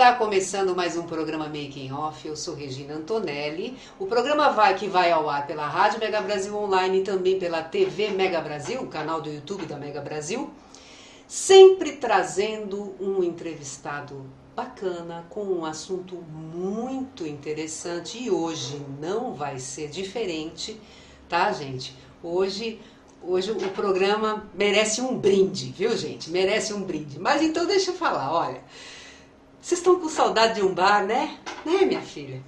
Está começando mais um programa Making Off. Eu sou Regina Antonelli. O programa vai que vai ao ar pela Rádio Mega Brasil Online e também pela TV Mega Brasil, canal do YouTube da Mega Brasil, sempre trazendo um entrevistado bacana com um assunto muito interessante e hoje não vai ser diferente, tá, gente? Hoje Hoje o programa merece um brinde, viu, gente? Merece um brinde. Mas então deixa eu falar, olha. Vocês estão com saudade de um bar, né? Né, minha filha?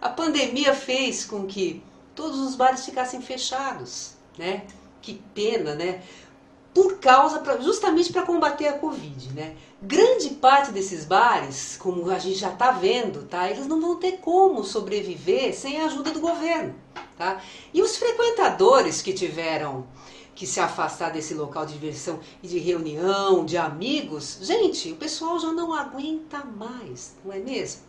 A pandemia fez com que todos os bares ficassem fechados, né? Que pena, né? Por causa, justamente para combater a Covid, né? Grande parte desses bares, como a gente já está vendo, tá? Eles não vão ter como sobreviver sem a ajuda do governo, tá? E os frequentadores que tiveram que se afastar desse local de diversão e de reunião, de amigos, gente, o pessoal já não aguenta mais, não é mesmo?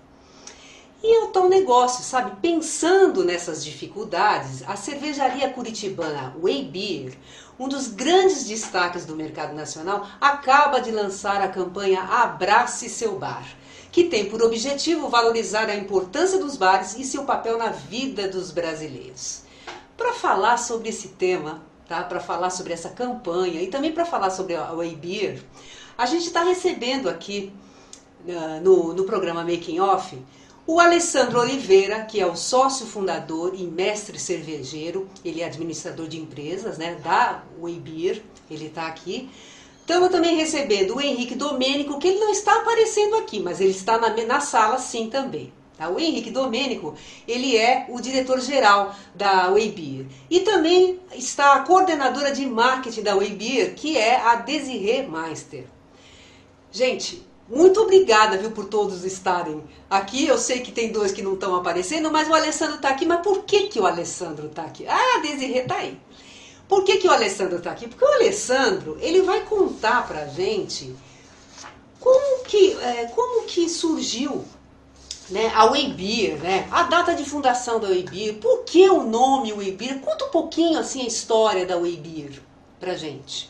E é o tal negócio, sabe? Pensando nessas dificuldades, a cervejaria curitibana Way Beer, um dos grandes destaques do mercado nacional, acaba de lançar a campanha Abrace Seu Bar, que tem por objetivo valorizar a importância dos bares e seu papel na vida dos brasileiros. Para falar sobre esse tema, tá? para falar sobre essa campanha e também para falar sobre a Beer, a gente está recebendo aqui uh, no, no programa Making Off o Alessandro Oliveira, que é o sócio fundador e mestre cervejeiro, ele é administrador de empresas né, da Beer, ele está aqui. Estamos também recebendo o Henrique Domênico, que ele não está aparecendo aqui, mas ele está na, na sala sim também. Tá? O Henrique Domênico, ele é o diretor-geral da Weibir. E também está a coordenadora de marketing da Weibir, que é a Desirê Meister. Gente, muito obrigada, viu, por todos estarem aqui. Eu sei que tem dois que não estão aparecendo, mas o Alessandro está aqui. Mas por que, que o Alessandro está aqui? Ah, a Desirê está aí. Por que, que o Alessandro está aqui? Porque o Alessandro, ele vai contar pra gente como que, é, como que surgiu né, a Weibir, né, a data de fundação da Weibir, por que o nome Weibir? Conta um pouquinho assim a história da Weibir pra gente.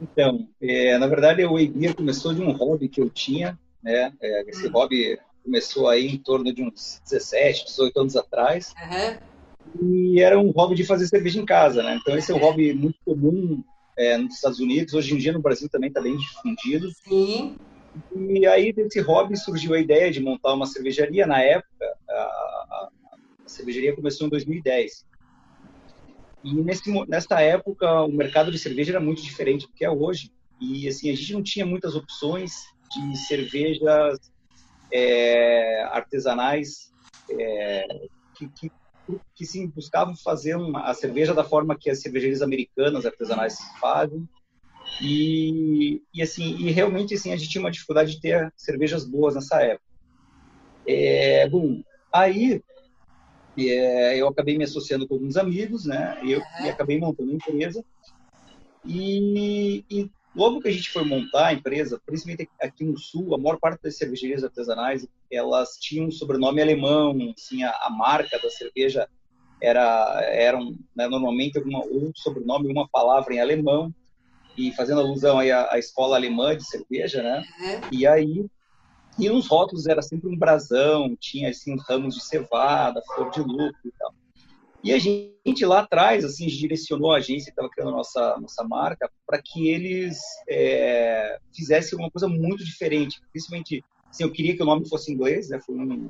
Então, é, na verdade a Weibir começou de um hobby que eu tinha, né, é, esse hum. hobby começou aí em torno de uns 17, 18 anos atrás, uhum. e era um hobby de fazer cerveja em casa, né, então esse é um hobby muito comum é, nos Estados Unidos, hoje em dia no Brasil também está bem difundido. Sim. E aí desse hobby surgiu a ideia de montar uma cervejaria. Na época, a, a, cervejaria começou em 2010. E nesse, nessa época, o mercado de cerveja era muito diferente do que é hoje. E assim, a gente não tinha muitas opções de cervejas é, artesanais é, que, que, que sim, buscavam fazer uma, a cerveja da forma que as cervejarias americanas artesanais fazem e, e assim, e realmente assim, a gente tinha uma dificuldade de ter cervejas boas nessa época. É, bom, aí é, eu acabei me associando com alguns amigos, né? Eu, e acabei montando uma empresa. E, e, logo que a gente foi montar a empresa, principalmente aqui no Sul, a maior parte das cervejarias artesanais, elas tinham um sobrenome alemão, assim, a, a marca da cerveja era, era um, né, normalmente alguma, um sobrenome, uma palavra em alemão e fazendo alusão aí à, à escola alemã de cerveja, né? Uhum. E aí, e nos rótulos era sempre um brasão, tinha assim ramos de cevada, flor de lucro e tal. E a gente lá atrás, assim, direcionou a agência que estava criando a nossa, nossa marca para que eles é, fizessem uma coisa muito diferente. Principalmente, assim, eu queria que o nome fosse inglês, né? Foi um,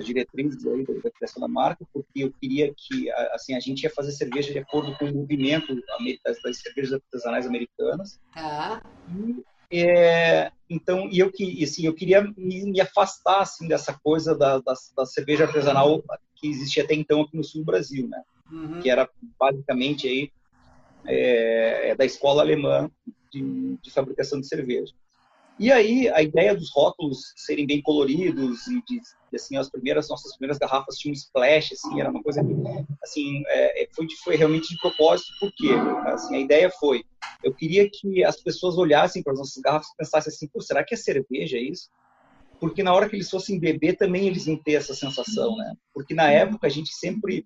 as diretrizes aí da criação da marca, porque eu queria que assim a gente ia fazer cerveja de acordo com o movimento das, das cervejas artesanais americanas. Ah. E, é, então, e eu, que, assim, eu queria me, me afastar assim, dessa coisa da, da, da, cerveja artesanal que existia até então aqui no sul do Brasil, né? Uhum. Que era basicamente aí é, é da escola alemã de, de fabricação de cerveja. E aí a ideia dos rótulos serem bem coloridos e de, assim as primeiras nossas primeiras garrafas tinham um splash, assim era uma coisa assim é, é, foi foi realmente de propósito porque assim a ideia foi eu queria que as pessoas olhassem para as nossas garrafas e pensassem assim, será que é cerveja isso? Porque na hora que eles fossem beber também eles iam ter essa sensação, né? Porque na época a gente sempre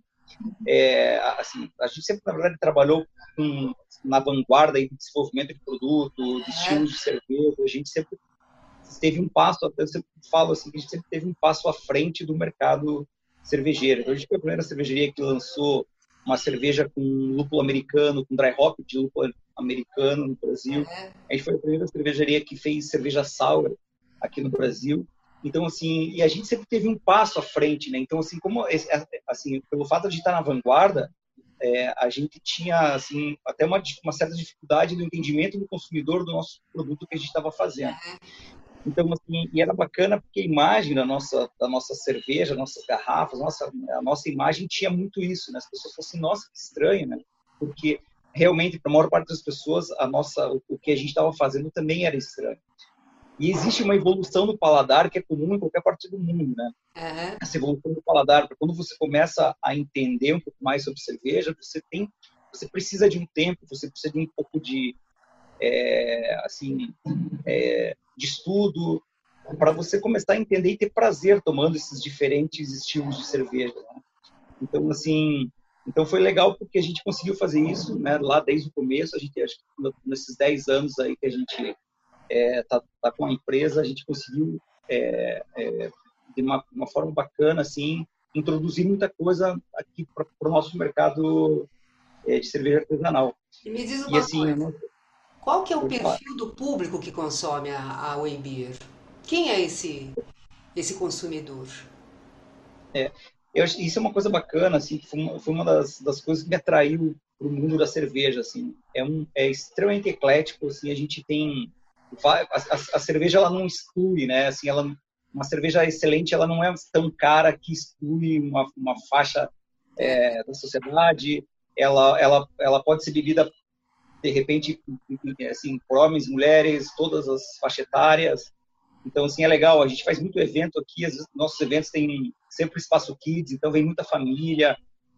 é, assim, a gente sempre, na verdade, trabalhou com, na vanguarda de desenvolvimento de produto, de estilos de cerveja. A gente sempre teve um passo, eu sempre falo assim, a gente sempre teve um passo à frente do mercado cervejeiro. Então, a gente foi a primeira cervejaria que lançou uma cerveja com lúpulo americano, com dry hop de lúpulo americano no Brasil. A gente foi a primeira cervejaria que fez cerveja sour aqui no Brasil. Então, assim, e a gente sempre teve um passo à frente, né? Então, assim, como, assim, pelo fato de estar na vanguarda, é, a gente tinha, assim, até uma, uma certa dificuldade no entendimento do consumidor do nosso produto que a gente estava fazendo. Então, assim, e era bacana porque a imagem da nossa, da nossa cerveja, nossas garrafas, nossa, a nossa imagem tinha muito isso, né? As pessoas fossem, nossa, que estranho, né? Porque realmente, para a maior parte das pessoas, a nossa, o que a gente estava fazendo também era estranho. E existe uma evolução do paladar que é comum em qualquer parte do mundo, né? Uhum. Essa evolução do paladar, quando você começa a entender um pouco mais sobre cerveja, você tem, você precisa de um tempo, você precisa de um pouco de, é, assim, é, de estudo para você começar a entender e ter prazer tomando esses diferentes estilos de cerveja. Né? Então, assim, então foi legal porque a gente conseguiu fazer isso, né? Lá desde o começo, a gente acho que nesses 10 anos aí que a gente é, tá, tá, com a empresa, a gente conseguiu é, é, de uma, uma, forma bacana assim introduzir muita coisa aqui para o nosso mercado é, de cerveja artesanal. E me diz uma e, assim, coisa, qual que é o perfil do público que consome a, a? Quem é esse esse consumidor? É, eu, isso é uma coisa bacana, assim, foi uma, foi uma das, das coisas que me atraiu para o mundo da cerveja, assim. É, um, é extremamente eclético, assim, a gente tem a, a, a, cerveja ela não exclui, né? Assim, ela, uma cerveja excelente ela não é tão cara que exclui uma, uma faixa é, da sociedade. Ela, ela, ela pode ser bebida de repente assim por homens, mulheres, todas as faixas etárias. Então assim é legal. A gente faz muito evento aqui. Nossos eventos têm sempre espaço kids, então vem muita família.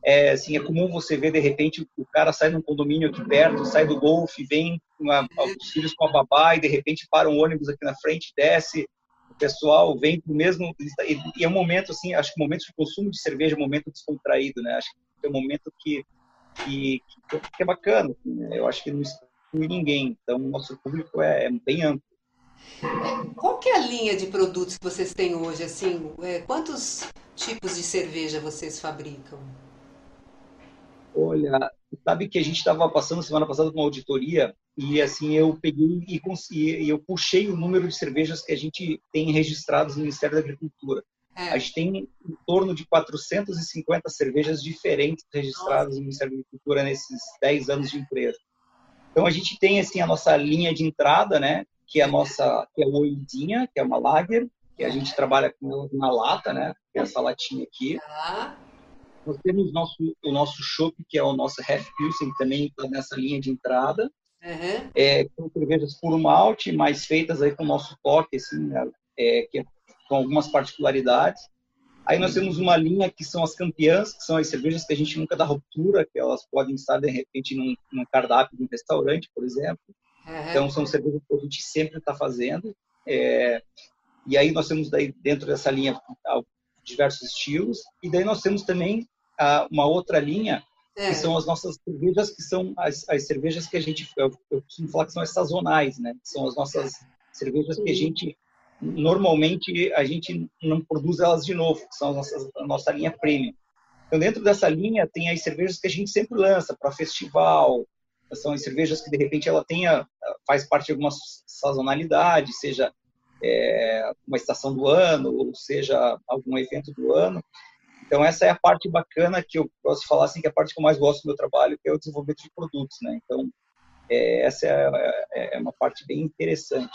É, assim, é comum você ver, de repente, o cara sai de um condomínio aqui perto, sai do golfe, vem com a, os filhos com a babá e, de repente, para um ônibus aqui na frente, desce, o pessoal vem pro mesmo... E é um momento, assim, acho que o momento de consumo de cerveja é um momento descontraído, né? Acho que é um momento que, que, que é bacana, assim, né? Eu acho que não exclui ninguém. Então, o nosso público é, é bem amplo. Qual que é a linha de produtos que vocês têm hoje? Assim, é, quantos tipos de cerveja vocês fabricam? Olha, sabe que a gente estava passando semana passada por uma auditoria e assim eu peguei e, consegui, eu puxei o número de cervejas que a gente tem registrados no Ministério da Agricultura. É. A gente tem em torno de 450 cervejas diferentes registradas Nossa. no Ministério da Agricultura nesses 10 anos de empresa. Então a gente tem assim a nossa linha de entrada, né, que é a nossa que é a Oidinha, que é uma lager, que a gente trabalha com na lata, né, que é essa latinha aqui. Ah. Nós temos nosso, o nosso chopp, que é o nosso Half Pilsen, também está nessa linha de entrada. Uhum. É, com cervejas por malte, mas feitas aí com o nosso toque, assim, né? é, que, é com algumas particularidades. Aí nós temos uma linha que são as campeãs, que são as cervejas que a gente nunca dá ruptura, que elas podem estar, de repente, num, num cardápio de um restaurante, por exemplo. Uhum. Então, são cervejas que a gente sempre está fazendo. É, e aí nós temos daí dentro dessa linha diversos estilos. E daí nós temos também uma outra linha, é. que são as nossas cervejas, que são as, as cervejas que a gente, eu, eu, costumo falar que são as sazonais, né? São as nossas cervejas que a gente, normalmente, a gente não produz elas de novo, que são as nossas, a nossa linha premium. Então, dentro dessa linha, tem as cervejas que a gente sempre lança para festival, são as cervejas que, de repente, ela tenha, faz parte de alguma sazonalidade, seja é, uma estação do ano, ou seja, algum evento do ano. Então essa é a parte bacana que eu posso falar assim que é a parte que eu mais gosto do meu trabalho, que é o desenvolvimento de produtos, né? Então é, essa é, é, é uma parte bem interessante.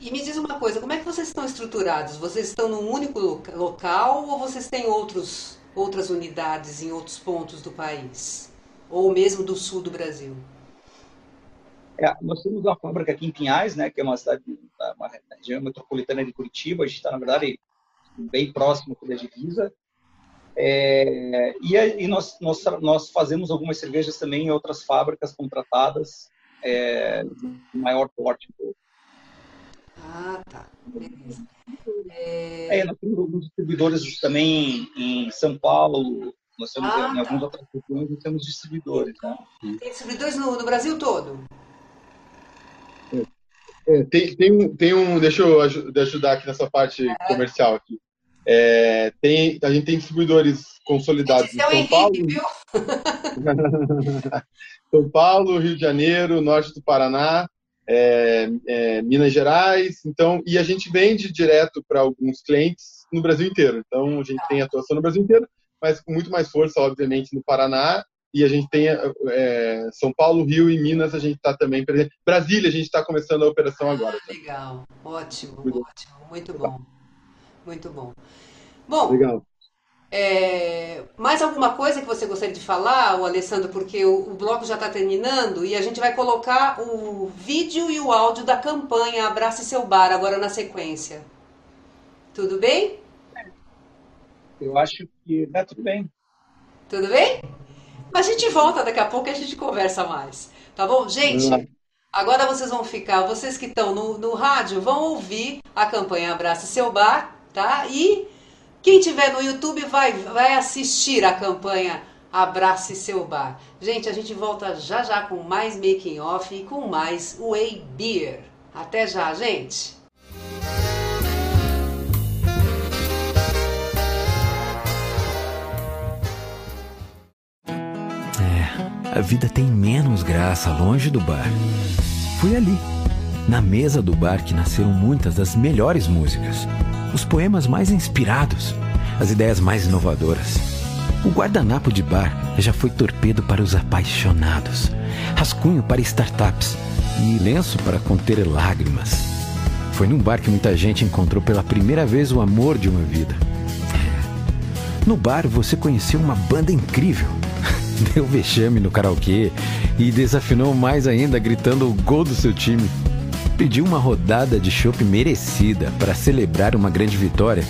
E me diz uma coisa, como é que vocês estão estruturados? Vocês estão num único local ou vocês têm outros, outras unidades em outros pontos do país? Ou mesmo do sul do Brasil? É, nós temos uma fábrica aqui em Pinhais, né, que é uma cidade, uma região metropolitana de Curitiba. A gente está, na verdade, bem próximo da divisa. É, e, e nós, nós, nós, fazemos algumas cervejas também em outras fábricas contratadas é, de maior porte. Ah, tá. Beleza. É... é... nós temos alguns distribuidores também em São Paulo, nós temos ah, em tá. algumas outras regiões, nós temos distribuidores. Né? Tem distribuidores no, no Brasil todo? É, tem, tem, um, tem um. Deixa eu ajudar aqui nessa parte comercial aqui. É, tem, a gente tem distribuidores consolidados em São Paulo. São Paulo, Rio de Janeiro, norte do Paraná, é, é, Minas Gerais. Então, e a gente vende direto para alguns clientes no Brasil inteiro. Então, a gente tem atuação no Brasil inteiro, mas com muito mais força, obviamente, no Paraná e a gente tem é, São Paulo, Rio e Minas, a gente está também presente. Brasília, a gente está começando a operação agora. Ah, legal, ótimo, muito ótimo, muito bom, muito bom. Bom, legal. É, mais alguma coisa que você gostaria de falar, o Alessandro, porque o, o bloco já está terminando e a gente vai colocar o vídeo e o áudio da campanha Abrace Seu Bar agora na sequência. Tudo bem? Eu acho que tá tudo bem. Tudo bem? A gente volta daqui a pouco e a gente conversa mais. Tá bom? Gente, agora vocês vão ficar, vocês que estão no, no rádio, vão ouvir a campanha Abraça Seu Bar, tá? E quem tiver no YouTube vai, vai assistir a campanha Abrace Seu Bar. Gente, a gente volta já já com mais Making Off e com mais Way Beer. Até já, gente! a vida tem menos graça longe do bar. Foi ali, na mesa do bar, que nasceram muitas das melhores músicas, os poemas mais inspirados, as ideias mais inovadoras. O guardanapo de bar já foi torpedo para os apaixonados, rascunho para startups e lenço para conter lágrimas. Foi num bar que muita gente encontrou pela primeira vez o amor de uma vida. No bar você conheceu uma banda incrível deu vexame no karaokê e desafinou mais ainda gritando o gol do seu time. Pediu uma rodada de chopp merecida para celebrar uma grande vitória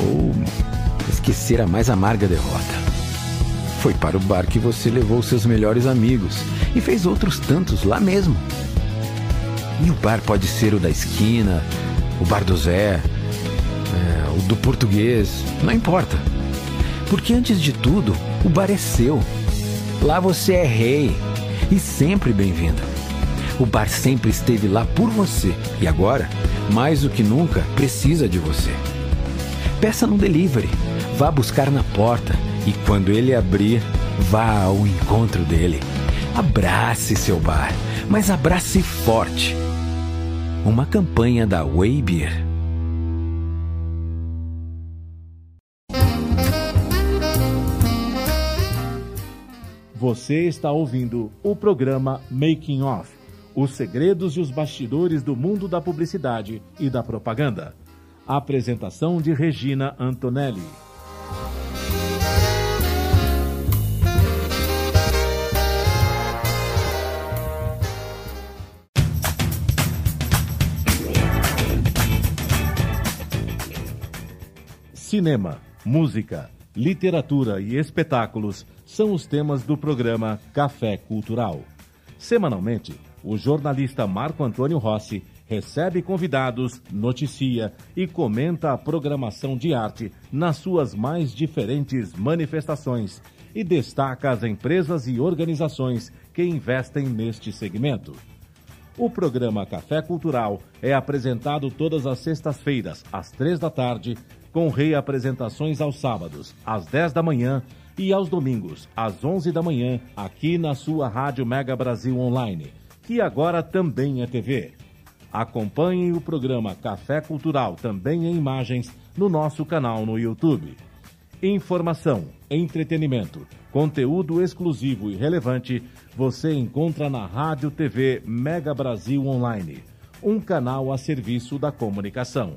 ou esquecer a mais amarga derrota. Foi para o bar que você levou seus melhores amigos e fez outros tantos lá mesmo. E o bar pode ser o da esquina, o bar do Zé, é, o do português, não importa. Porque antes de tudo, o bar é seu Lá você é rei e sempre bem-vindo. O bar sempre esteve lá por você e agora, mais do que nunca, precisa de você. Peça no delivery, vá buscar na porta e quando ele abrir, vá ao encontro dele. Abrace seu bar, mas abrace forte. Uma campanha da Way Beer. Você está ouvindo o programa Making Off os segredos e os bastidores do mundo da publicidade e da propaganda. A apresentação de Regina Antonelli. Cinema, música, literatura e espetáculos são os temas do programa Café Cultural. Semanalmente, o jornalista Marco Antônio Rossi recebe convidados, noticia e comenta a programação de arte nas suas mais diferentes manifestações e destaca as empresas e organizações que investem neste segmento. O programa Café Cultural é apresentado todas as sextas-feiras, às três da tarde, com reapresentações aos sábados, às dez da manhã e aos domingos, às 11 da manhã, aqui na sua Rádio Mega Brasil Online, que agora também é TV. Acompanhe o programa Café Cultural, também em imagens, no nosso canal no YouTube. Informação, entretenimento, Conteúdo exclusivo e relevante você encontra na Rádio TV Mega Brasil Online, um canal a serviço da comunicação.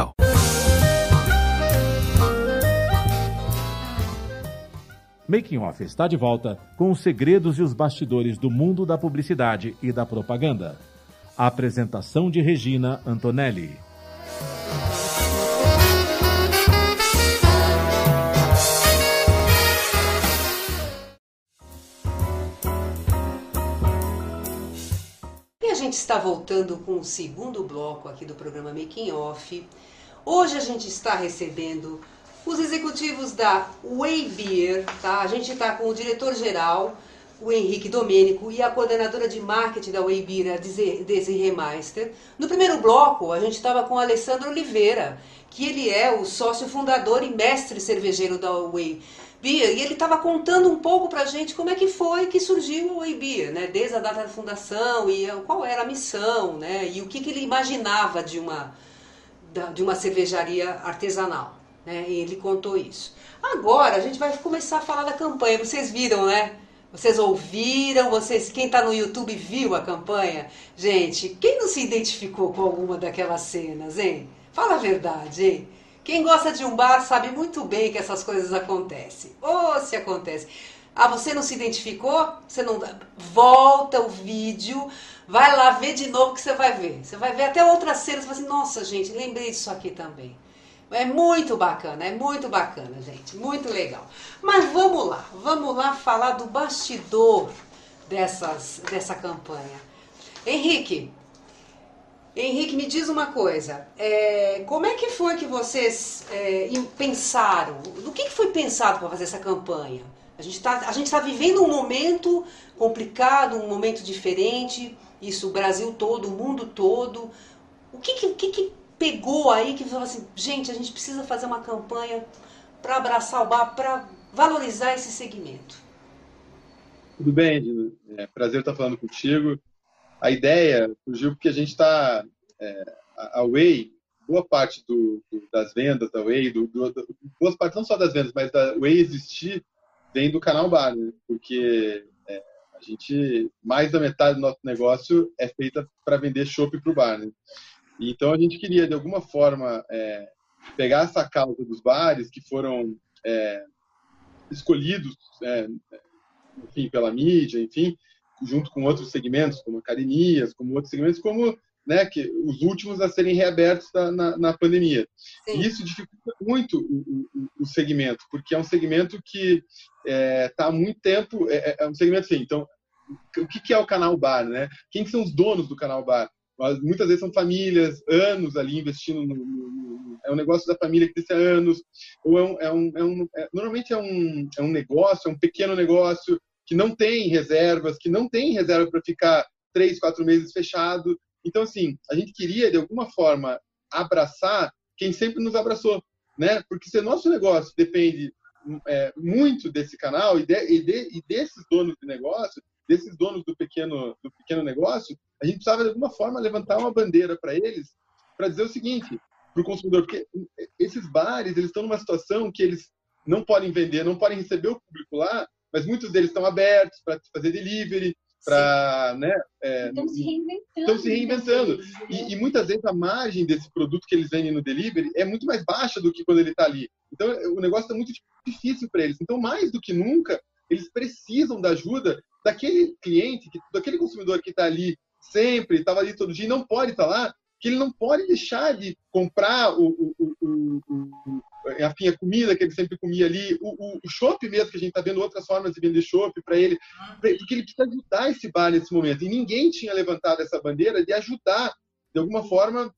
Making Off está de volta com os segredos e os bastidores do mundo da publicidade e da propaganda. A apresentação de Regina Antonelli. E a gente está voltando com o segundo bloco aqui do programa Making Off. Hoje a gente está recebendo os executivos da Way Beer, tá? A gente está com o diretor-geral, o Henrique Domênico, e a coordenadora de marketing da Way Beer, a Desiree Meister. No primeiro bloco, a gente estava com o Alessandro Oliveira, que ele é o sócio fundador e mestre cervejeiro da Way Beer, e ele estava contando um pouco para a gente como é que foi que surgiu o Way Beer, né? Desde a data da fundação e qual era a missão, né? E o que, que ele imaginava de uma, de uma cervejaria artesanal. Né? E ele contou isso. Agora a gente vai começar a falar da campanha. Vocês viram, né? Vocês ouviram? Vocês, quem está no YouTube viu a campanha? Gente, quem não se identificou com alguma daquelas cenas, hein? Fala a verdade, hein? Quem gosta de um bar sabe muito bem que essas coisas acontecem. Ou oh, se acontece. Ah, você não se identificou? Você não volta o vídeo, vai lá ver de novo que você vai ver. Você vai ver até outras cenas, e vai assim, nossa, gente, lembrei disso aqui também. É muito bacana, é muito bacana, gente, muito legal. Mas vamos lá, vamos lá falar do bastidor dessas, dessa campanha. Henrique, Henrique, me diz uma coisa. É, como é que foi que vocês é, pensaram? Do que, que foi pensado para fazer essa campanha? A gente está tá vivendo um momento complicado, um momento diferente. Isso, o Brasil todo, o mundo todo. O que, que, que pegou aí que falou assim, gente, a gente precisa fazer uma campanha para abraçar o bar, para valorizar esse segmento. Tudo bem, Dino. É, prazer estar falando contigo. A ideia surgiu porque a gente está, é, a Way, boa parte do, do, das vendas da Way, do, do, boa parte não só das vendas, mas da Way existir, vem do canal Bar, né? porque é, a gente, mais da metade do nosso negócio é feita para vender chopp para o bar. Né? Então a gente queria, de alguma forma, é, pegar essa causa dos bares que foram é, escolhidos, é, enfim, pela mídia, enfim, junto com outros segmentos, como academias, como outros segmentos, como né, que os últimos a serem reabertos na, na, na pandemia. Sim. E isso dificulta muito o, o, o, segmento, porque é um segmento que está é, há muito tempo, é, é, é, um segmento assim, então, o que, que é o canal bar, né? Quem são os donos do canal bar? Mas muitas vezes são famílias, anos ali investindo no, no, no é um negócio da família que existe há anos, ou é um, é um, é um é, normalmente é um, é um negócio, é um pequeno negócio que não tem reservas, que não tem reserva para ficar três, quatro meses fechado. Então, assim, a gente queria, de alguma forma, abraçar quem sempre nos abraçou, né? Porque se o nosso negócio depende é, muito desse canal e, de, e, de, e desses donos de negócio, desses donos do pequeno, do pequeno negócio, a gente precisava, de alguma forma, levantar uma bandeira para eles, para dizer o seguinte para o consumidor, porque esses bares eles estão numa situação que eles não podem vender, não podem receber o público lá, mas muitos deles estão abertos para fazer delivery, para né é, estão se reinventando estão se reinventando. e, e, muitas vezes a margem desse produto que eles vendem no delivery é muito mais baixa do que quando ele está ali. Então o negócio está muito difícil para eles. Então mais do que nunca eles precisam da ajuda daquele cliente, daquele consumidor que está ali sempre, estava ali todo dia e não pode estar tá lá, que ele não pode deixar de comprar o, o, o, o afim, a comida que ele sempre comia ali, o, o chopp mesmo, que a gente está vendo outras formas de vender chopp para ele, porque ele precisa ajudar esse bar nesse momento. E ninguém tinha levantado essa bandeira de ajudar, de alguma forma,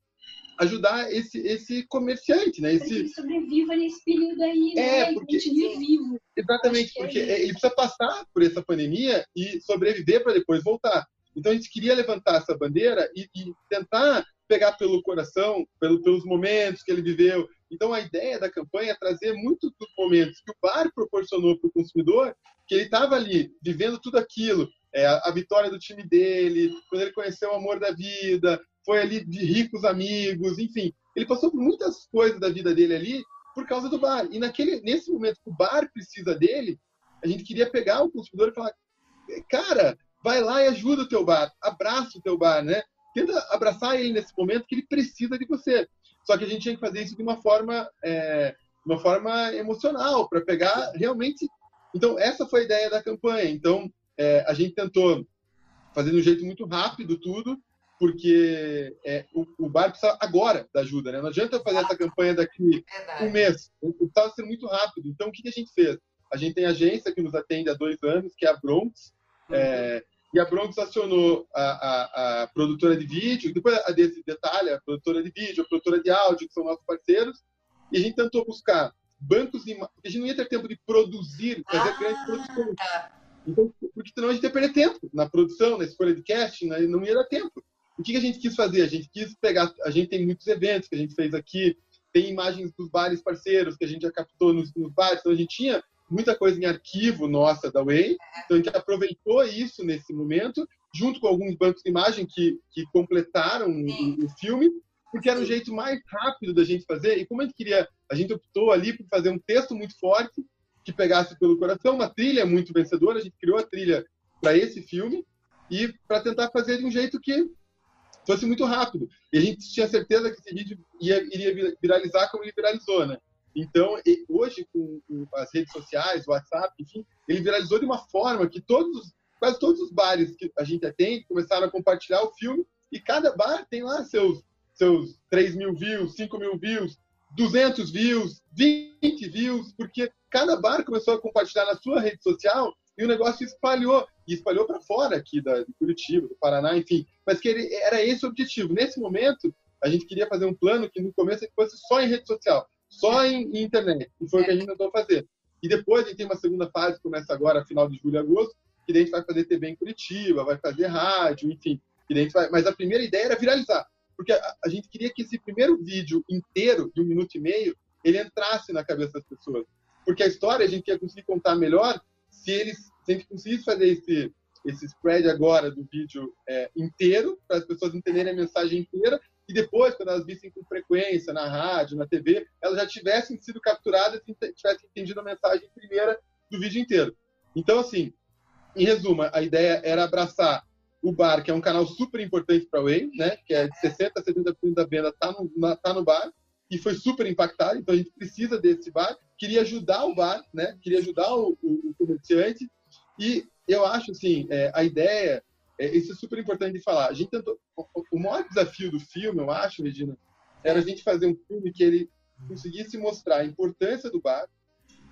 ajudar esse, esse comerciante, né? Esse... ele sobreviva nesse período aí, é, né? Porque, vivo. Exatamente, porque é ele precisa passar por essa pandemia e sobreviver para depois voltar. Então a gente queria levantar essa bandeira e, e tentar pegar pelo coração, pelo, pelos momentos que ele viveu. Então a ideia da campanha é trazer muitos dos momentos que o bar proporcionou para o consumidor, que ele estava ali vivendo tudo aquilo, é, a, a, vitória do time dele, quando ele conheceu o amor da vida, foi ali de ricos amigos, enfim, ele passou por muitas coisas da vida dele ali por causa do bar. E naquele, nesse momento que o bar precisa dele, a gente queria pegar o consumidor e falar, cara, vai lá e ajuda o teu bar, abraça o teu bar, né? Tenta abraçar ele nesse momento que ele precisa de você. Só que a gente tinha que fazer isso de uma forma, é, uma forma emocional, para pegar realmente. Então, essa foi a ideia da campanha. Então, é, a gente tentou fazer de um jeito muito rápido tudo, porque é, o, o bar precisa agora da ajuda, né? Não adianta fazer essa campanha daqui Verdade. um mês. Precisava ser muito rápido. Então, o que a gente fez? A gente tem agência que nos atende há dois anos, que é a Bronx. Uhum. É, e a Bronx acionou a, a, a, produtora de vídeo, depois a desse detalhe, a produtora de vídeo, a produtora de áudio, que são nossos parceiros, e a gente tentou buscar bancos de porque a gente não ia ter tempo de produzir, fazer ah, grandes produções. Tá. Então, porque senão a gente ia perder tempo na produção, na escolha de casting, né? não ia dar tempo. O que a gente quis fazer? A gente quis pegar, a gente tem muitos eventos que a gente fez aqui, tem imagens dos bares parceiros que a gente já captou nos, nos bares, então a gente tinha muita coisa em arquivo nossa da Way, então a gente aproveitou isso nesse momento, junto com alguns bancos de imagem que, que completaram o, o, filme, porque era um jeito mais rápido da gente fazer, e como a gente queria, a gente optou ali por fazer um texto muito forte, que pegasse pelo coração, uma trilha muito vencedora, a gente criou a trilha para esse filme, e para tentar fazer de um jeito que fosse muito rápido. E a gente tinha certeza que esse vídeo ia, iria viralizar como ele viralizou, né? Então, hoje, com, as redes sociais, WhatsApp, enfim, ele viralizou de uma forma que todos, quase todos os bares que a gente atende começaram a compartilhar o filme e cada bar tem lá seus, seus 3 mil views, 5 mil views, 200 views, 20 views, porque cada bar começou a compartilhar na sua rede social e o negócio espalhou, e espalhou para fora aqui da, de Curitiba, do Paraná, enfim. Mas que ele, era esse o objetivo. Nesse momento, a gente queria fazer um plano que no começo fosse só em rede social só em, em internet. E foi o que a gente tentou fazer. E depois a gente tem uma segunda fase, que começa agora, final de julho e agosto, que a gente vai fazer TV em Curitiba, vai fazer rádio, enfim. Que a gente vai... Mas a primeira ideia era viralizar. Porque a, a gente queria que esse primeiro vídeo inteiro, de um minuto e meio, ele entrasse na cabeça das pessoas. Porque a história a gente ia conseguir contar melhor se eles se a gente conseguisse fazer esse, esse spread agora do vídeo é, inteiro, para as pessoas entenderem a mensagem inteira, e depois, quando elas vissem com frequência na rádio, na TV, elas já tivessem sido capturadas e tivessem entendido a mensagem primeira do vídeo inteiro. Então, assim, em resumo, a ideia era abraçar o bar, que é um canal super importante para a Way, né? que é de 60% a 70% da venda está no, tá no bar, e foi super impactado, então a gente precisa desse bar. Queria ajudar o bar, né? queria ajudar o, o, o comerciante, e eu acho, assim, é, a ideia é, isso é super importante de falar. A gente tentou, o maior desafio do filme, eu acho, Regina, era a gente fazer um filme que ele conseguisse mostrar a importância do bar.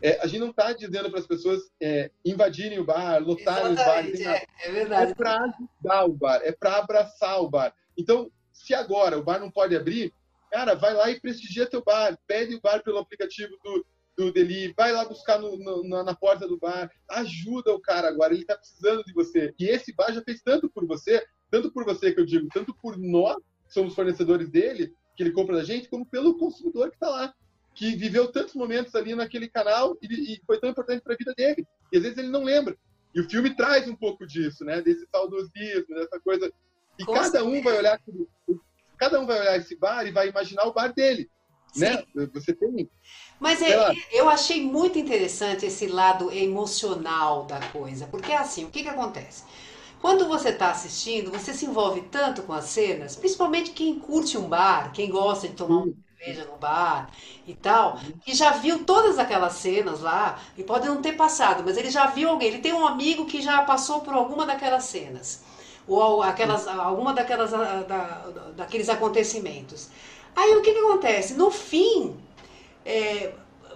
É, a gente não está dizendo para as pessoas é, invadirem o bar, lotarem os bares. É, é verdade. É para ajudar o bar, é para abraçar o bar. Então, se agora o bar não pode abrir, cara, vai lá e prestigia teu bar, pede o bar pelo aplicativo do, do delivery, vai lá buscar no, no, na porta do bar, ajuda o cara agora, ele está precisando de você. E esse bar já fez tanto por você, tanto por você que eu digo, tanto por nós, que somos fornecedores dele, que ele compra da gente, como pelo consumidor que está lá, que viveu tantos momentos ali naquele canal e, e foi tão importante para a vida dele. E às vezes ele não lembra. E o filme traz um pouco disso, né? Desse saudosismo, dessa coisa. E Com cada um vai olhar cada um vai olhar esse bar e vai imaginar o bar dele, né? Você tem mas é, eu achei muito interessante esse lado emocional da coisa, porque é assim, o que, que acontece? Quando você está assistindo, você se envolve tanto com as cenas, principalmente quem curte um bar, quem gosta de tomar uma cerveja no bar e tal, que já viu todas aquelas cenas lá, e pode não ter passado, mas ele já viu alguém, ele tem um amigo que já passou por alguma daquelas cenas. ou aquelas, alguma daquelas, da, daqueles acontecimentos. Aí o que, que acontece? No fim, é,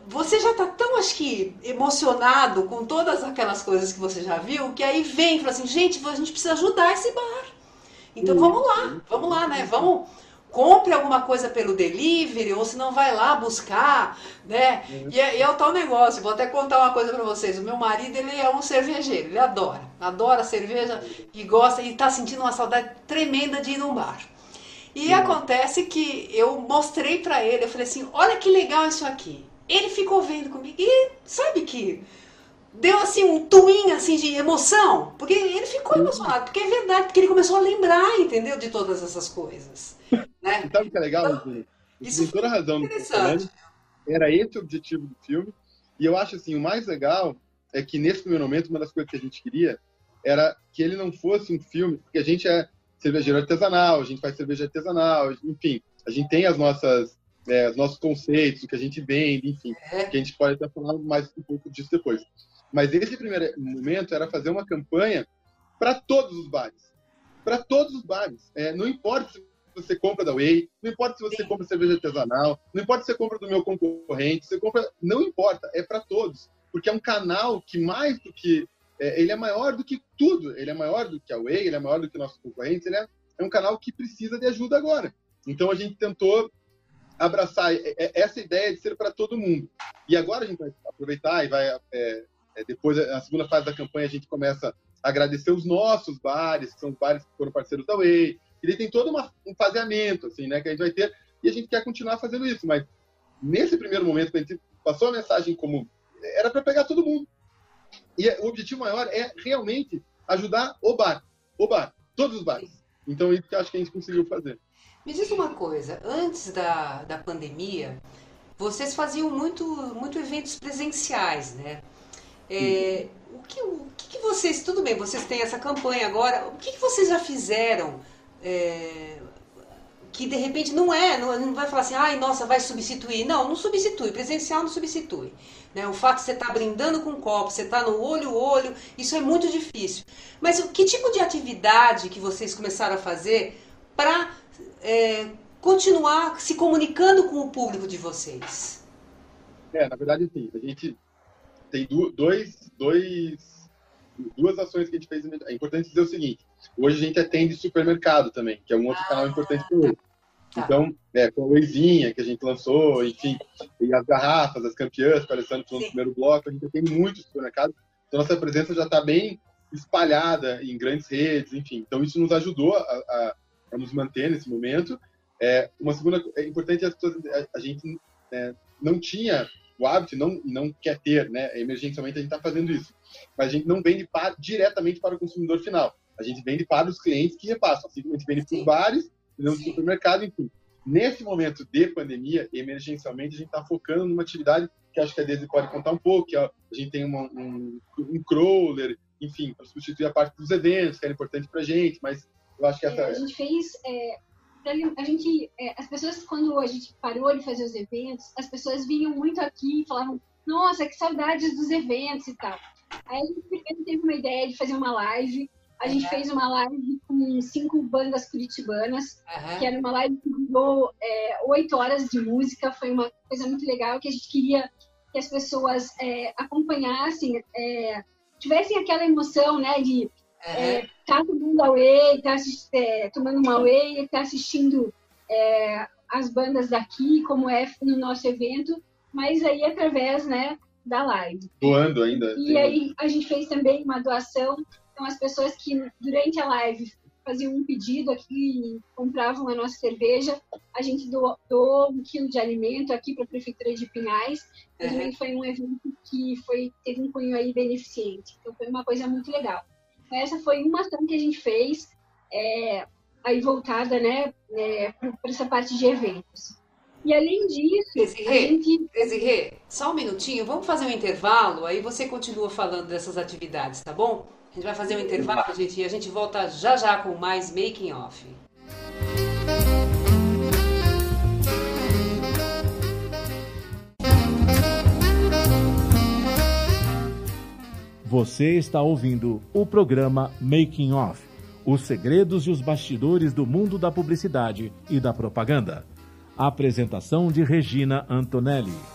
você já está tão, acho que, emocionado com todas aquelas coisas que você já viu, que aí vem e fala assim, gente, a gente precisa ajudar esse bar. Então vamos lá, vamos lá, né? Vamos compre alguma coisa pelo delivery, ou se não vai lá buscar, né? E, é, e é o tal negócio, vou até contar uma coisa para vocês. O meu marido, ele é um cervejeiro, ele adora, adora cerveja e gosta, e está sentindo uma saudade tremenda de ir num bar. E uhum. acontece que eu mostrei para ele, eu falei assim, olha que legal isso aqui. Ele ficou vendo comigo e sabe que deu assim um twin assim de emoção, porque ele ficou emocionado, porque é verdade, porque ele começou a lembrar, entendeu, de todas essas coisas. Né? Sabe o que é legal, então, Isso tem toda razão interessante. Era esse o objetivo do filme. E eu acho assim, o mais legal é que nesse primeiro momento uma das coisas que a gente queria era que ele não fosse um filme, porque a gente é cervejeiro artesanal, a gente faz cerveja artesanal, enfim, a gente tem as nossas é, os nossos conceitos, o que a gente vende, enfim, é. que a gente pode até falar mais um pouco disso depois. Mas esse primeiro momento era fazer uma campanha para todos os bares. Para todos os bares. É, não importa se você compra da Whey, não importa se você compra cerveja artesanal, não importa se você compra do meu concorrente, você compra. Não importa, é para todos. Porque é um canal que, mais do que. É, ele é maior do que tudo. Ele é maior do que a Whey, ele é maior do que nossos concorrentes, ele é, é um canal que precisa de ajuda agora. Então a gente tentou abraçar essa ideia de ser para todo mundo. E agora a gente vai aproveitar e vai é, é, depois, na segunda fase da campanha, a gente começa a agradecer os nossos bares, que são os bares que foram parceiros da Way. E tem todo uma, um faseamento, assim, né, que a gente vai ter, e a gente quer continuar fazendo isso. Mas nesse primeiro momento, a gente passou a mensagem como era para pegar todo mundo. E o objetivo maior é realmente ajudar o bar, o bar, todos os bares. Então, isso que acho que a gente conseguiu fazer. Me diz uma coisa, antes da, da pandemia, vocês faziam muito, muito eventos presenciais, né? É, o, que, o que, vocês, tudo bem, vocês têm essa campanha agora, o que, que vocês já fizeram é, que de repente não é, não, não, vai falar assim, ai, nossa, vai substituir. Não, não substitui, presencial não substitui. Né? O fato de você estar tá brindando com um copo, você estar tá no olho olho, isso é muito difícil. Mas que tipo de atividade que vocês começaram a fazer para é, continuar se comunicando com o público de vocês? É, na verdade, sim. A gente tem dois, dois, duas ações que a gente fez. É importante dizer o seguinte: hoje a gente atende supermercado também, que é um outro ah, canal importante para hoje. Tá. Então, é, com a Weizinha que a gente lançou, enfim, e as garrafas, as campeãs, aparecendo no primeiro bloco, a gente tem muitos supermercados. Então, nossa presença já está bem espalhada em grandes redes, enfim. Então, isso nos ajudou a, a, a nos manter nesse momento. É, uma segunda é importante a, a gente é, não tinha o hábito não, não quer ter, né? Emergencialmente a gente está fazendo isso. Mas a gente não vende para, diretamente para o consumidor final. A gente vende para os clientes que repassam. Assim a gente vende para os bares, no supermercado, enfim. Nesse momento de pandemia, emergencialmente, a gente está focando numa atividade que acho que a Deise pode contar um pouco, que a gente tem uma, um, um crawler, enfim, para substituir a parte dos eventos, que era importante para a gente, mas eu acho que essa... É, a gente fez é, a gente, é, as pessoas, quando a gente parou de fazer os eventos, as pessoas vinham muito aqui e falavam, nossa, que saudades dos eventos e tal. Aí a gente teve uma ideia de fazer uma live. A gente uhum. fez uma live com cinco bandas curitibanas, uhum. que era uma live que durou é, oito horas de música. Foi uma coisa muito legal que a gente queria que as pessoas é, acompanhassem, é, tivessem aquela emoção, né, de é, tá tomando away, tá é, tomando uma whey, tá assistindo é, as bandas daqui, como é no nosso evento, mas aí através, né, da live. Doando ainda. E aí a gente fez também uma doação, então as pessoas que durante a live faziam um pedido aqui, compravam a nossa cerveja, a gente doou, doou um quilo de alimento aqui para a prefeitura de Pinhais. Uhum. Também foi um evento que foi teve um cunho aí beneficente. Então foi uma coisa muito legal. Essa foi uma ação que a gente fez, é, aí voltada né, é, para essa parte de eventos. E além disso, Desirê, a gente... Desirê, só um minutinho, vamos fazer um intervalo, aí você continua falando dessas atividades, tá bom? A gente vai fazer um intervalo, gente, e a gente volta já já com mais Making Off. Você está ouvindo o programa Making Off, Os segredos e os bastidores do mundo da publicidade e da propaganda. apresentação de Regina Antonelli.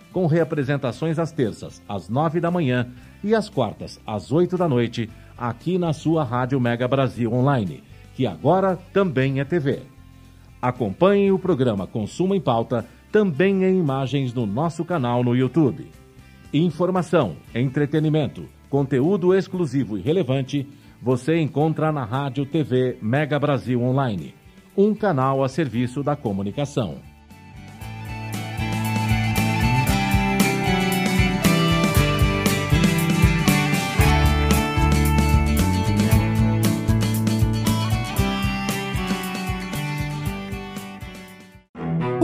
com reapresentações às terças, às nove da manhã e às quartas, às oito da noite, aqui na sua Rádio Mega Brasil Online, que agora também é TV. Acompanhe o programa Consumo em Pauta também em imagens no nosso canal no YouTube. Informação, entretenimento, conteúdo exclusivo e relevante você encontra na Rádio TV Mega Brasil Online, um canal a serviço da comunicação.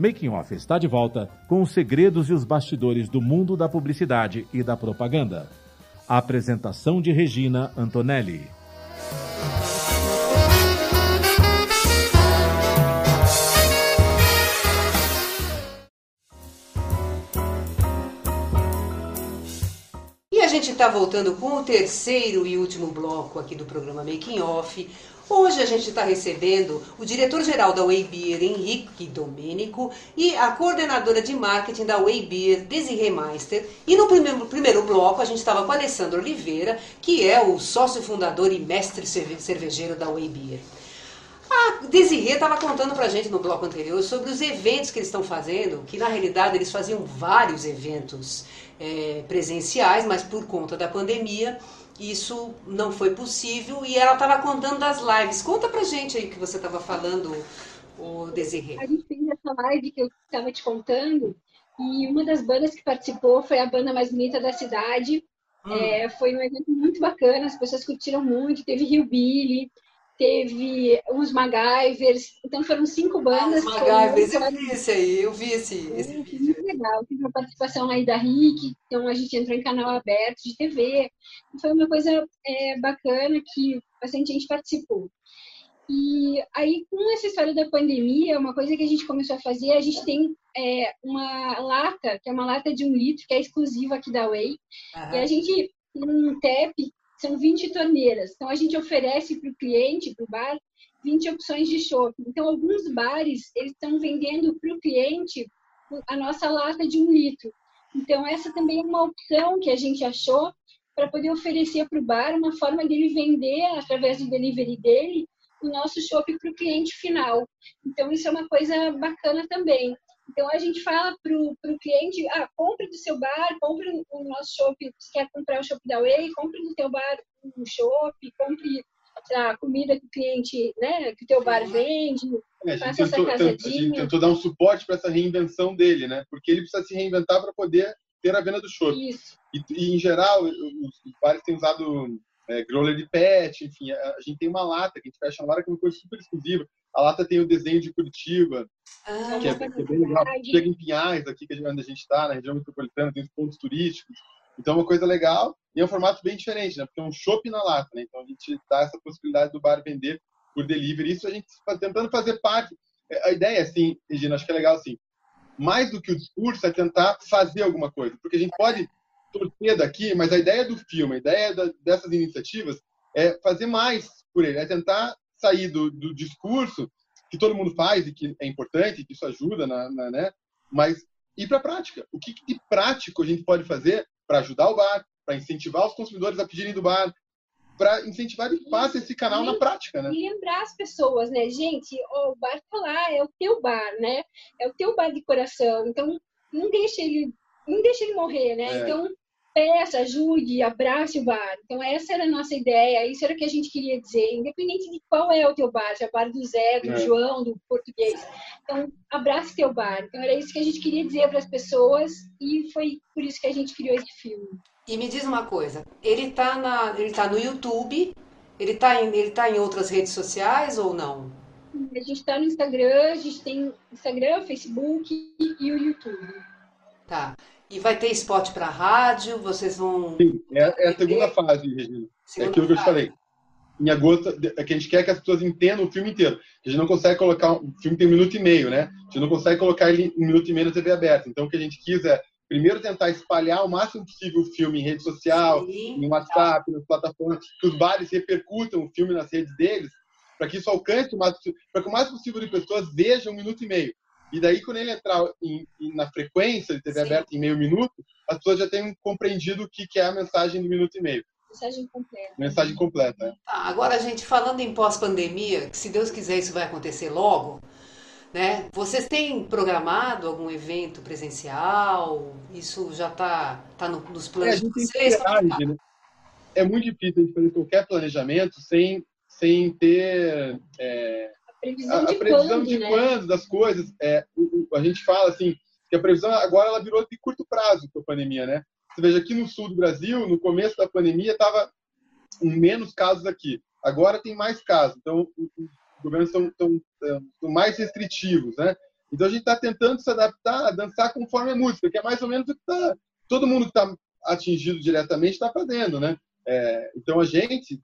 Making Off está de volta com os segredos e os bastidores do mundo da publicidade e da propaganda. A apresentação de Regina Antonelli. E a gente está voltando com o terceiro e último bloco aqui do programa Making Off. Hoje a gente está recebendo o diretor-geral da Waybeer, Henrique Domênico, e a coordenadora de marketing da Waybeer, Desiree Meister. E no primeiro, primeiro bloco a gente estava com Alessandro Oliveira, que é o sócio fundador e mestre cervejeiro da Waybeer. A Desirê estava contando para a gente no bloco anterior sobre os eventos que eles estão fazendo, que na realidade eles faziam vários eventos é, presenciais, mas por conta da pandemia isso não foi possível e ela estava contando das lives. Conta pra gente aí o que você estava falando, o Desirê. A gente fez essa live que eu estava te contando e uma das bandas que participou foi a banda mais bonita da cidade. Hum. É, foi um evento muito bacana, as pessoas curtiram muito, teve Rio Billy, teve uns MacGyvers, então foram cinco bandas. Ah, MacGyvers, eu vi esse aí, eu vi esse, esse é, vídeo. Muito legal, teve uma participação aí da Rick, então a gente entrou em canal aberto de TV, foi uma coisa é, bacana que bastante gente participou. E aí, com essa história da pandemia, uma coisa que a gente começou a fazer, a gente tem é, uma lata, que é uma lata de um litro, que é exclusiva aqui da Way, e a gente um TEP são 20 torneiras. Então, a gente oferece para o cliente, para o bar, 20 opções de chopp. Então, alguns bares, eles estão vendendo para o cliente a nossa lata de um litro. Então, essa também é uma opção que a gente achou para poder oferecer para o bar uma forma dele vender, através do delivery dele, o nosso chopp para o cliente final. Então, isso é uma coisa bacana também. Então a gente fala para o cliente, ah, compre do seu bar, compre o nosso show, se quer comprar o show da Way, compre do teu bar um show, compre a comida que o cliente, né, que o teu bar vende, é, faça essa casadinha. A gente tentou dar um suporte para essa reinvenção dele, né? Porque ele precisa se reinventar para poder ter a venda do show. Isso. E, e, em geral, os, os bares têm usado é, growler de pet, enfim, a, gente tem uma lata que a gente fecha uma lata que é uma coisa super exclusiva. A lata tem o desenho de Curitiba, ah, que, é, que, é, bem legal. Chega em Pinhais, aqui que é onde a gente está, na região metropolitana, tem os pontos turísticos. Então, é uma coisa legal e é um formato bem diferente, né? Porque é um chopp na lata, né? Então, a gente dá essa possibilidade do bar vender por delivery. Isso a gente está tentando fazer parte. É, a ideia, assim, Regina, acho que é legal, assim, mais do que o discurso é tentar fazer alguma coisa. Porque a gente pode torcer daqui, mas a ideia do filme, a ideia da, dessas iniciativas é fazer mais por ele, é tentar sair do, do discurso que todo mundo faz e que é importante, que isso ajuda, na, na né? Mas ir para a prática. O que de prático a gente pode fazer para ajudar o bar, para incentivar os consumidores a pedirem do bar, para incentivar de fato esse canal na prática, né? E lembrar as pessoas, né, gente, oh, o bar tá lá, é o teu bar, né? É o teu bar de coração. Então, não deixa ele, não deixa ele morrer, né? É. Então, peça, ajude, abrace o bar. Então, essa era a nossa ideia, isso era o que a gente queria dizer, independente de qual é o teu bar, se é o bar do Zé, do é. João, do português. Então, abrace teu bar. Então, era isso que a gente queria dizer para as pessoas e foi por isso que a gente criou esse filme. E me diz uma coisa, ele está na, ele tá no YouTube, ele está em, ele tá em outras redes sociais ou não? A gente está no Instagram, a gente tem Instagram, Facebook e o YouTube. Tá. E vai ter spot para rádio? Vocês vão. Sim, é, é a segunda fase, Regina. Segunda é aquilo que eu te falei. Em agosto, é que a gente quer que as pessoas entendam o filme inteiro. A gente não consegue colocar. O filme tem um minuto e meio, né? A gente não consegue colocar ele um minuto e meio na TV aberta. Então, o que a gente quis é, primeiro, tentar espalhar o máximo possível o filme em rede social, Sim, em WhatsApp, tá. nas plataformas, que os bares repercutam o filme nas redes deles, para que isso alcance o mais para que o mais possível de pessoas vejam um minuto e meio. E daí, quando ele entrar em, em, na frequência de TV Sim. aberta em meio minuto, as pessoas já têm compreendido o que, que é a mensagem do minuto e meio. Mensagem completa. Mensagem completa. É. Tá, agora, gente, falando em pós-pandemia, que se Deus quiser isso vai acontecer logo, né? Vocês têm programado algum evento presencial? Isso já está tá no, nos planos é, de vocês? né? É muito difícil a gente fazer qualquer planejamento sem, sem ter é, previsão, a, a previsão quando, de né? quando das coisas. É, a gente fala assim que a previsão agora ela virou de curto prazo com a pandemia, né? Você veja aqui no sul do Brasil, no começo da pandemia estava menos casos aqui. Agora tem mais casos. Então os governos estão, mais restritivos, né? Então a gente está tentando se adaptar a dançar conforme a música, que é mais ou menos o que tá, todo mundo que está atingido diretamente está fazendo, né? É, então a gente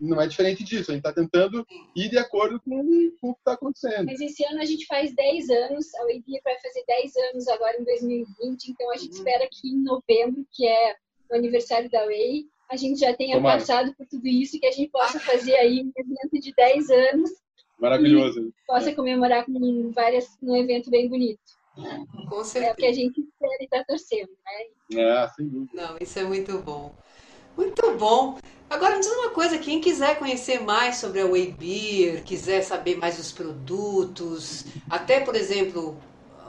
não é diferente disso. A gente está tentando ir de acordo com, com o que está acontecendo. Mas esse ano a gente faz 10 anos, a UEBIA vai fazer 10 anos agora em 2020, então a gente uhum. espera que em novembro, que é o aniversário da UEI, a gente já tenha Tomara. passado por tudo isso e que a gente possa fazer aí um evento de 10 anos. Maravilhoso. possa comemorar com várias, um evento bem bonito. Com certeza. É o que a gente espera e está torcendo, né? É, sem dúvida. Não, isso é muito bom. Muito bom. Agora, me diz uma coisa, quem quiser conhecer mais sobre a Whey Beer, quiser saber mais dos produtos, até, por exemplo,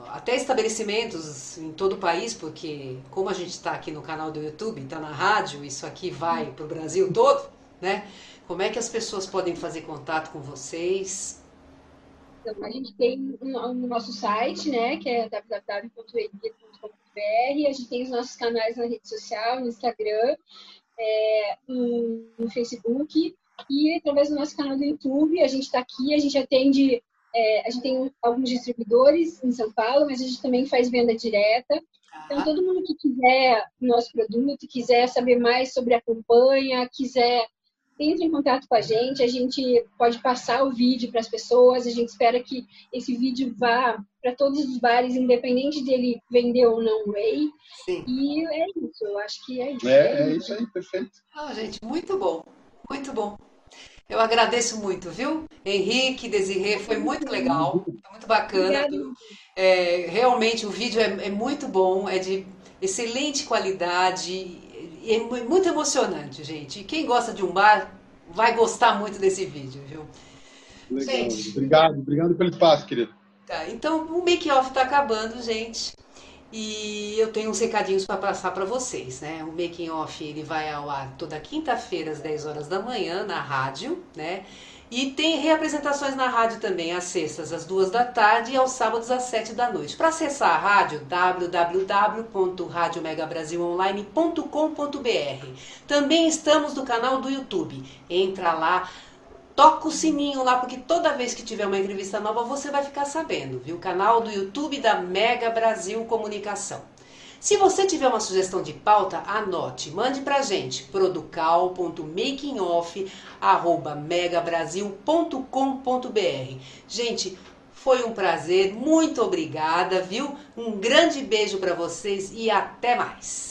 até estabelecimentos em todo o país, porque como a gente está aqui no canal do YouTube, está na rádio, isso aqui vai para o Brasil todo, né? Como é que as pessoas podem fazer contato com vocês? Então, a gente tem o um nosso site, né, que é www.webeer.com.br, a gente tem os nossos canais na rede social, no Instagram, é, no, no, Facebook e através do nosso canal do YouTube. A gente está aqui, a gente atende, é, a gente tem alguns distribuidores em São Paulo, mas a gente também faz venda direta. Então, todo mundo que quiser o nosso produto, quiser saber mais sobre a campanha, quiser entre em contato com a gente, a gente pode passar o vídeo para as pessoas, a gente espera que esse vídeo vá para todos os bares, independente dele vender ou não whey. Sim. E é isso, eu acho que é isso. É, é isso aí, perfeito. Ah, gente, muito bom, muito bom. Eu agradeço muito, viu? Henrique, Desirê, foi muito legal, foi muito bacana. É, realmente o vídeo é, é muito bom, é de excelente qualidade é muito emocionante, gente. E quem gosta de um bar vai gostar muito desse vídeo, viu? Legal. Gente, obrigado, obrigado pelo espaço, querido. Tá, então o make-off está acabando, gente. E eu tenho uns recadinhos para passar para vocês, né? O making off ele vai ao ar toda quinta-feira às 10 horas da manhã na rádio, né? E tem reapresentações na rádio também, às sextas, às duas da tarde e aos sábados, às sete da noite. Para acessar a rádio, www.radiomegabrasilonline.com.br. Também estamos no canal do YouTube. Entra lá, toca o sininho lá, porque toda vez que tiver uma entrevista nova, você vai ficar sabendo, viu? Canal do YouTube da Mega Brasil Comunicação. Se você tiver uma sugestão de pauta, anote, mande pra gente producal.makingoff@megabrasil.com.br. Gente, foi um prazer, muito obrigada, viu? Um grande beijo para vocês e até mais.